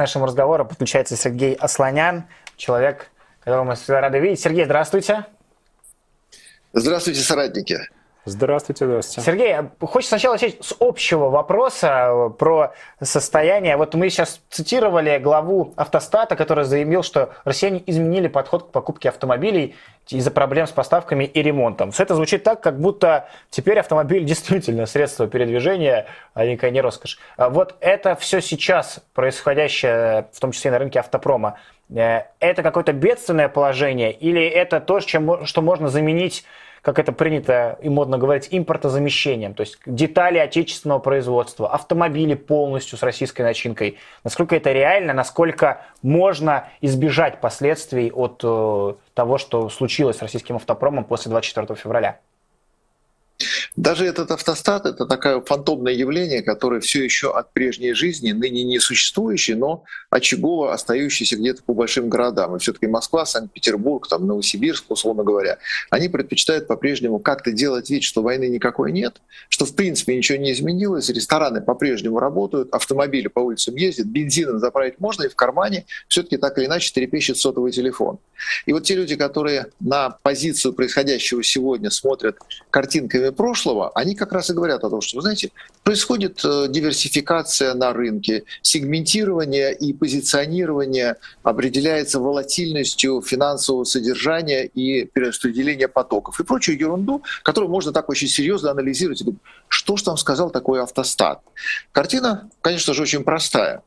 нашему разговору подключается Сергей Асланян, человек, которого мы всегда рады видеть. Сергей, здравствуйте. Здравствуйте, соратники. Здравствуйте, здравствуйте. Сергей, хочется сначала начать с общего вопроса про состояние. Вот мы сейчас цитировали главу автостата, который заявил, что россияне изменили подход к покупке автомобилей из-за проблем с поставками и ремонтом. Все это звучит так, как будто теперь автомобиль действительно средство передвижения, а никакая не роскошь. А вот это все сейчас происходящее, в том числе на рынке автопрома, э, это какое-то бедственное положение или это то, чем, что можно заменить как это принято и модно говорить, импортозамещением, то есть детали отечественного производства, автомобили полностью с российской начинкой. Насколько это реально, насколько можно избежать последствий от э, того, что случилось с российским автопромом после 24 февраля? Даже этот автостат — это такое фантомное явление, которое все еще от прежней жизни, ныне не существующее, но очагово остающееся где-то по большим городам. И все-таки Москва, Санкт-Петербург, там, Новосибирск, условно говоря, они предпочитают по-прежнему как-то делать вид, что войны никакой нет, что в принципе ничего не изменилось, рестораны по-прежнему работают, автомобили по улицам ездят, бензином заправить можно, и в кармане все-таки так или иначе трепещет сотовый телефон. И вот те люди, которые на позицию происходящего сегодня смотрят картинками прошлого, они как раз и говорят о том, что, вы знаете, происходит э, диверсификация на рынке, сегментирование и позиционирование определяется волатильностью финансового содержания и перераспределения потоков и прочую ерунду, которую можно так очень серьезно анализировать. Что же там сказал такой автостат? Картина, конечно же, очень простая.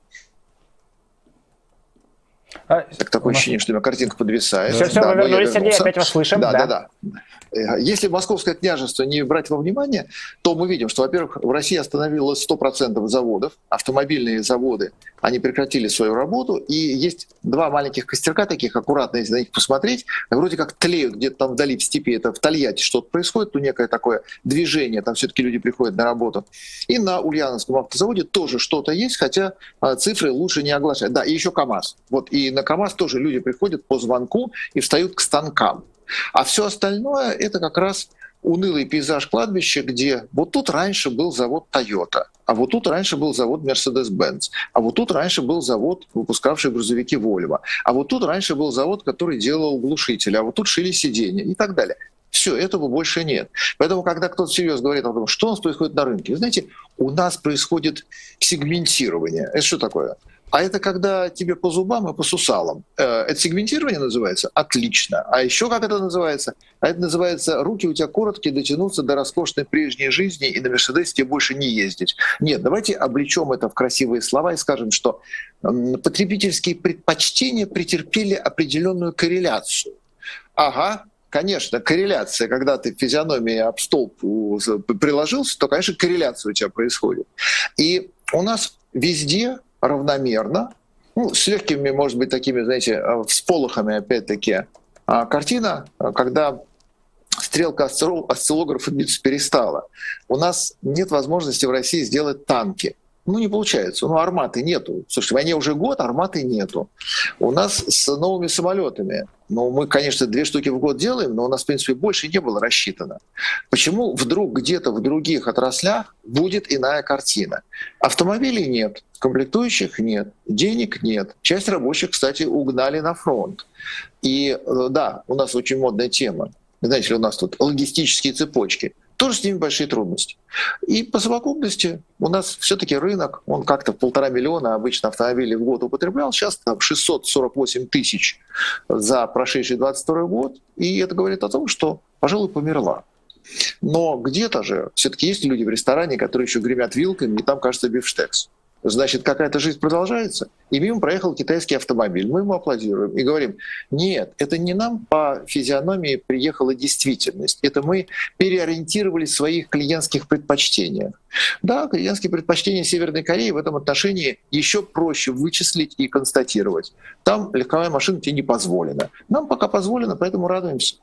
А, так такое ощущение, что у меня картинка подвисает. Все, все, да, мы вернулись, Сергей, опять вас слышим. Да, да, да. да. Э, если московское княжество не брать во внимание, то мы видим, что, во-первых, в России остановилось 100% заводов, автомобильные заводы, они прекратили свою работу, и есть два маленьких костерка таких, аккуратно, если на них посмотреть, вроде как тлеют где-то там вдали в степи, это в Тольятти что-то происходит, то некое такое движение, там все-таки люди приходят на работу. И на Ульяновском автозаводе тоже что-то есть, хотя а, цифры лучше не оглашать. Да, и еще КАМАЗ. Вот и на КАМАЗ тоже люди приходят по звонку и встают к станкам. А все остальное это как раз унылый пейзаж кладбища, где вот тут раньше был завод Toyota, а вот тут раньше был завод Mercedes-Benz, а вот тут раньше был завод, выпускавший грузовики Volvo, а вот тут раньше был завод, который делал глушители, а вот тут шили сиденья и так далее. Все, этого больше нет. Поэтому, когда кто-то серьезно говорит о том, что у нас происходит на рынке, вы знаете, у нас происходит сегментирование. Это что такое? А это когда тебе по зубам и по сусалам. Э, это сегментирование называется? Отлично. А еще как это называется? А это называется «руки у тебя короткие, дотянуться до роскошной прежней жизни и на Мерседесе тебе больше не ездить». Нет, давайте облечем это в красивые слова и скажем, что потребительские предпочтения претерпели определенную корреляцию. Ага, конечно, корреляция, когда ты физиономией об столб приложился, то, конечно, корреляция у тебя происходит. И у нас везде равномерно, ну, с легкими, может быть, такими, знаете, э, всполохами, опять-таки, а картина, когда стрелка осциллографа перестала. У нас нет возможности в России сделать танки. Ну, не получается. Ну, арматы нету. Слушайте, войне уже год, арматы нету. У нас с новыми самолетами. Ну, мы, конечно, две штуки в год делаем, но у нас, в принципе, больше не было рассчитано. Почему вдруг где-то в других отраслях будет иная картина? Автомобилей нет, комплектующих нет, денег нет. Часть рабочих, кстати, угнали на фронт. И э, да, у нас очень модная тема. Знаете, у нас тут логистические цепочки – тоже с ними большие трудности. И по совокупности у нас все-таки рынок, он как-то полтора миллиона обычно автомобилей в год употреблял, сейчас там 648 тысяч за прошедший 22 год, и это говорит о том, что, пожалуй, померла. Но где-то же все-таки есть люди в ресторане, которые еще гремят вилками, и там, кажется, бифштекс значит, какая-то жизнь продолжается, и мимо проехал китайский автомобиль. Мы ему аплодируем и говорим, нет, это не нам по физиономии приехала действительность, это мы переориентировали своих клиентских предпочтениях. Да, клиентские предпочтения Северной Кореи в этом отношении еще проще вычислить и констатировать. Там легковая машина тебе не позволена. Нам пока позволено, поэтому радуемся.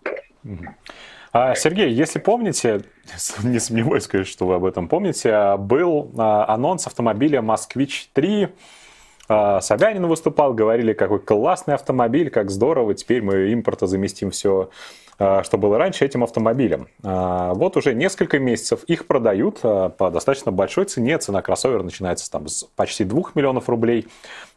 А, Сергей, если помните, не сомневаюсь, конечно, что вы об этом помните, а, был а, анонс автомобиля «Москвич-3», Собянин выступал, говорили, какой классный автомобиль, как здорово, теперь мы импорта заместим все, что было раньше этим автомобилем. Вот уже несколько месяцев их продают по достаточно большой цене, цена кроссовера начинается там с почти 2 миллионов рублей.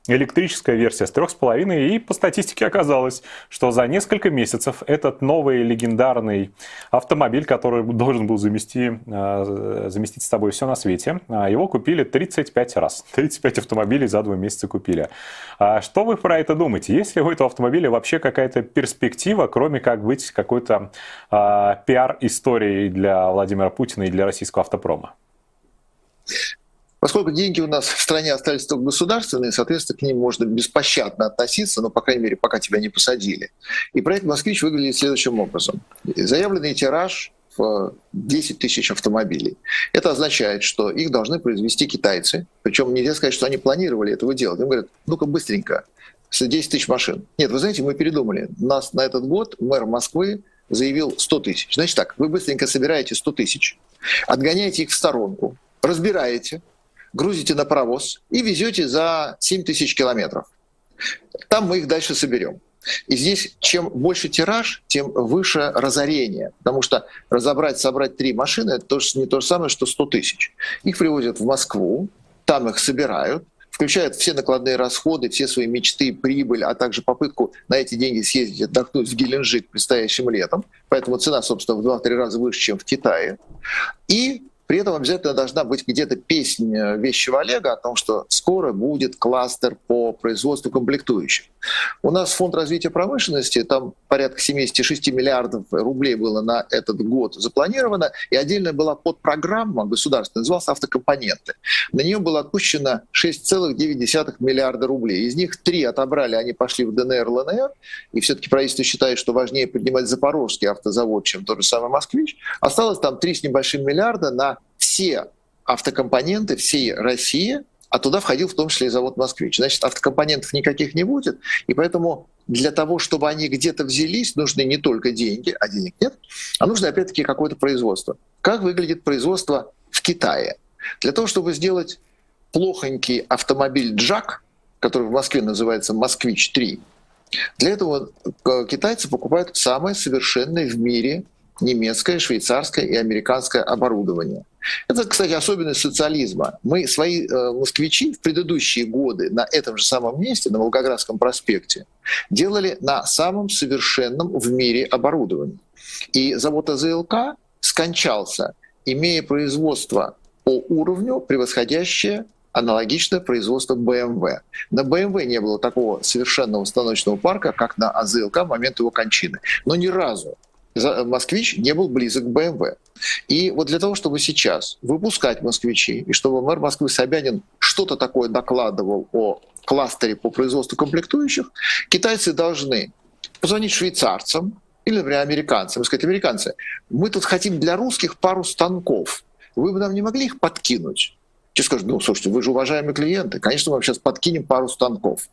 Электрическая версия с 3,5, и по статистике оказалось, что за несколько месяцев этот новый легендарный автомобиль, который должен был замести, э, заместить с тобой все на свете, э, его купили 35 раз. 35 автомобилей за два месяца купили. А что вы про это думаете? Есть ли у этого автомобиля вообще какая-то перспектива, кроме как быть какой-то пиар-историей для Владимира Путина и для российского автопрома? Поскольку деньги у нас в стране остались только государственные, соответственно, к ним можно беспощадно относиться, но, по крайней мере, пока тебя не посадили. И проект «Москвич» выглядит следующим образом. Заявленный тираж в 10 тысяч автомобилей. Это означает, что их должны произвести китайцы. Причем нельзя сказать, что они планировали этого делать. Им говорят, ну-ка быстренько, 10 тысяч машин. Нет, вы знаете, мы передумали. Нас на этот год мэр Москвы заявил 100 тысяч. Значит так, вы быстренько собираете 100 тысяч, отгоняете их в сторонку, разбираете, грузите на паровоз и везете за 7 тысяч километров. Там мы их дальше соберем. И здесь чем больше тираж, тем выше разорение. Потому что разобрать, собрать три машины – это тоже не то же самое, что 100 тысяч. Их привозят в Москву, там их собирают, включают все накладные расходы, все свои мечты, прибыль, а также попытку на эти деньги съездить отдохнуть в Геленджик предстоящим летом. Поэтому цена, собственно, в 2-3 раза выше, чем в Китае. И при этом обязательно должна быть где-то песня э, вещего Олега о том, что скоро будет кластер по производству комплектующих. У нас фонд развития промышленности, там порядка 76 миллиардов рублей было на этот год запланировано, и отдельно была подпрограмма государственная, называлась «Автокомпоненты». На нее было отпущено 6,9 миллиарда рублей. Из них три отобрали, они пошли в ДНР, ЛНР, и все-таки правительство считает, что важнее поднимать Запорожский автозавод, чем тот же самый «Москвич». Осталось там три с небольшим миллиарда на все автокомпоненты всей России, а туда входил в том числе и завод «Москвич». Значит, автокомпонентов никаких не будет, и поэтому для того, чтобы они где-то взялись, нужны не только деньги, а денег нет, а нужно опять-таки какое-то производство. Как выглядит производство в Китае? Для того, чтобы сделать плохонький автомобиль «Джак», который в Москве называется «Москвич-3», для этого э, китайцы покупают самое совершенное в мире немецкое, швейцарское и американское оборудование. Это, кстати, особенность социализма. Мы свои э, москвичи в предыдущие годы на этом же самом месте, на Волгоградском проспекте, делали на самом совершенном в мире оборудовании. И завод АЗЛК скончался, имея производство по уровню, превосходящее аналогичное производство BMW. На BMW не было такого совершенного установочного парка, как на АЗЛК в момент его кончины. Но ни разу москвич не был близок к БМВ. И вот для того, чтобы сейчас выпускать москвичи, и чтобы мэр Москвы Собянин что-то такое докладывал о кластере по производству комплектующих, китайцы должны позвонить швейцарцам или, например, американцам и сказать, американцы, мы тут хотим для русских пару станков, вы бы нам не могли их подкинуть? Те скажут, ну, слушайте, вы же уважаемые клиенты, конечно, мы вам сейчас подкинем пару станков.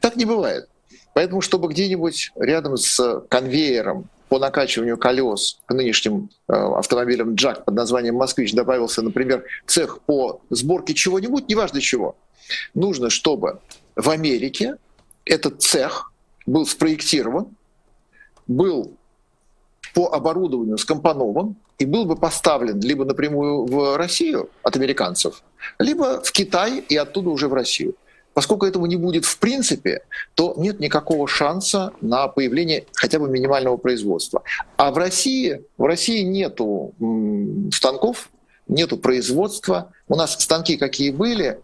Так не бывает. Поэтому, чтобы где-нибудь рядом с конвейером по накачиванию колес к нынешним э, автомобилям Джак под названием «Москвич» добавился, например, цех по сборке чего-нибудь, неважно чего. Нужно, чтобы в Америке этот цех был спроектирован, был по оборудованию скомпонован и был бы поставлен либо напрямую в Россию от американцев, либо в Китай и оттуда уже в Россию. Поскольку этого не будет в принципе, то нет никакого шанса на появление хотя бы минимального производства. А в России, в России нету станков, нету производства. У нас станки какие были,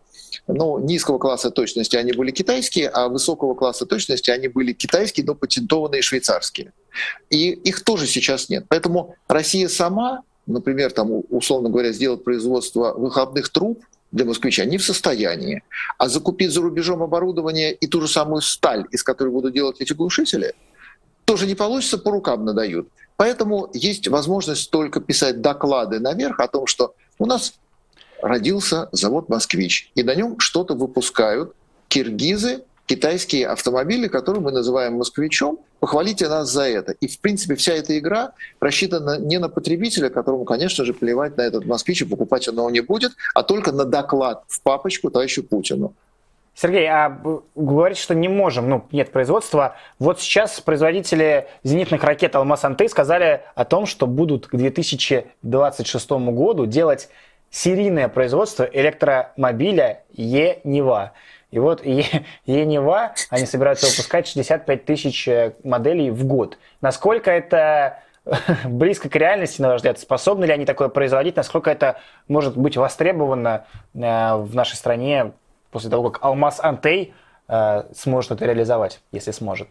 ну, низкого класса точности они были китайские, а высокого класса точности они были китайские, но патентованные швейцарские. И их тоже сейчас нет. Поэтому Россия сама, например, там, условно говоря, сделать производство выходных труб, для москвича не в состоянии. А закупить за рубежом оборудование и ту же самую сталь, из которой будут делать эти глушители, тоже не получится, по рукам надают. Поэтому есть возможность только писать доклады наверх о том, что у нас родился завод «Москвич», и на нем что-то выпускают киргизы, китайские автомобили, которые мы называем «Москвичом», похвалите нас за это. И, в принципе, вся эта игра рассчитана не на потребителя, которому, конечно же, плевать на этот «Москвич» и покупать он его не будет, а только на доклад в папочку товарищу Путину. Сергей, а говорите, что не можем, ну, нет производства. Вот сейчас производители зенитных ракет «Алмаз-Анты» сказали о том, что будут к 2026 году делать серийное производство электромобиля Е-Нева. И вот Енева, они собираются выпускать 65 тысяч э, моделей в год. Насколько это близко к реальности, на ваш взгляд, способны ли они такое производить, насколько это может быть востребовано э, в нашей стране после того, как Алмаз Антей э, сможет это реализовать, если сможет?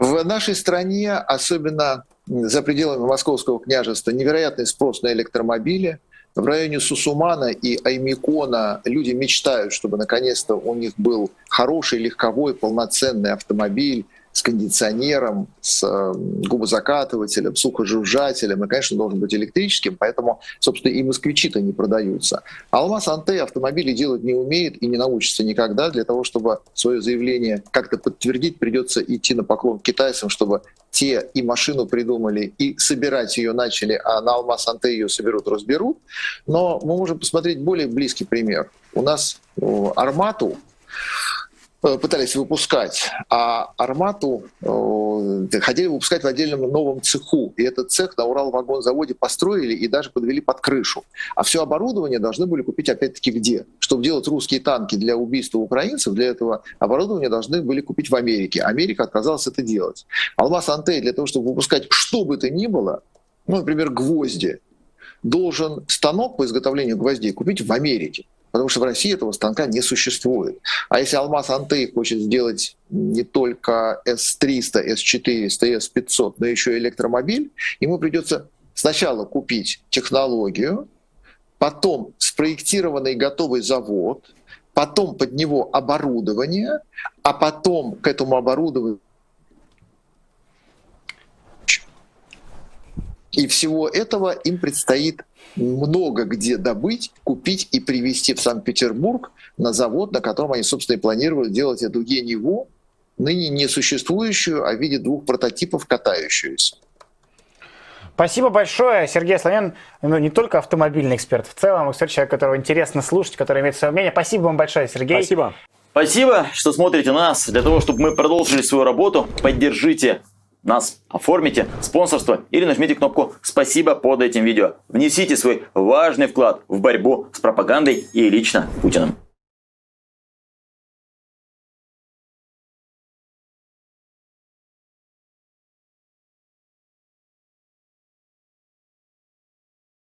В нашей стране, особенно за пределами Московского княжества, невероятный спрос на электромобили. В районе Сусумана и Аймикона люди мечтают, чтобы наконец-то у них был хороший, легковой, полноценный автомобиль, с кондиционером, с э, губозакатывателем, сухожужжателем, и, конечно, должен быть электрическим, поэтому, собственно, и москвичи-то не продаются. Алмаз Анте автомобили делать не умеет и не научится никогда. Для того, чтобы свое заявление как-то подтвердить, придется идти на поклон китайцам, чтобы те и машину придумали, и собирать ее начали, а на Алмаз Анте ее соберут, разберут. Но мы можем посмотреть более близкий пример. У нас Армату Э, пытались выпускать, а «Армату» э, хотели выпускать в отдельном новом цеху. И этот цех на Урал-вагонзаводе построили и даже подвели под крышу. А все оборудование должны были купить опять-таки где? Чтобы делать русские танки для убийства украинцев, для этого оборудование должны были купить в Америке. Америка отказалась это делать. «Алмаз Антей» для того, чтобы выпускать что бы то ни было, ну, например, гвозди, должен станок по изготовлению гвоздей купить в Америке потому что в России этого станка не существует. А если Алмаз Антей хочет сделать не только S300, S400, S500, но еще и электромобиль, ему придется сначала купить технологию, потом спроектированный готовый завод, потом под него оборудование, а потом к этому оборудованию и всего этого им предстоит много где добыть, купить и привезти в Санкт-Петербург на завод, на котором они, собственно, и планировали делать эту Ениву, ныне не существующую, а в виде двух прототипов катающуюся. Спасибо большое. Сергей Слонян, ну, не только автомобильный эксперт, в целом эксперт, человек, которого интересно слушать, который имеет свое мнение. Спасибо вам большое, Сергей. Спасибо. Спасибо, что смотрите нас. Для того, чтобы мы продолжили свою работу, поддержите нас оформите спонсорство или нажмите кнопку «Спасибо» под этим видео. Внесите свой важный вклад в борьбу с пропагандой и лично Путиным.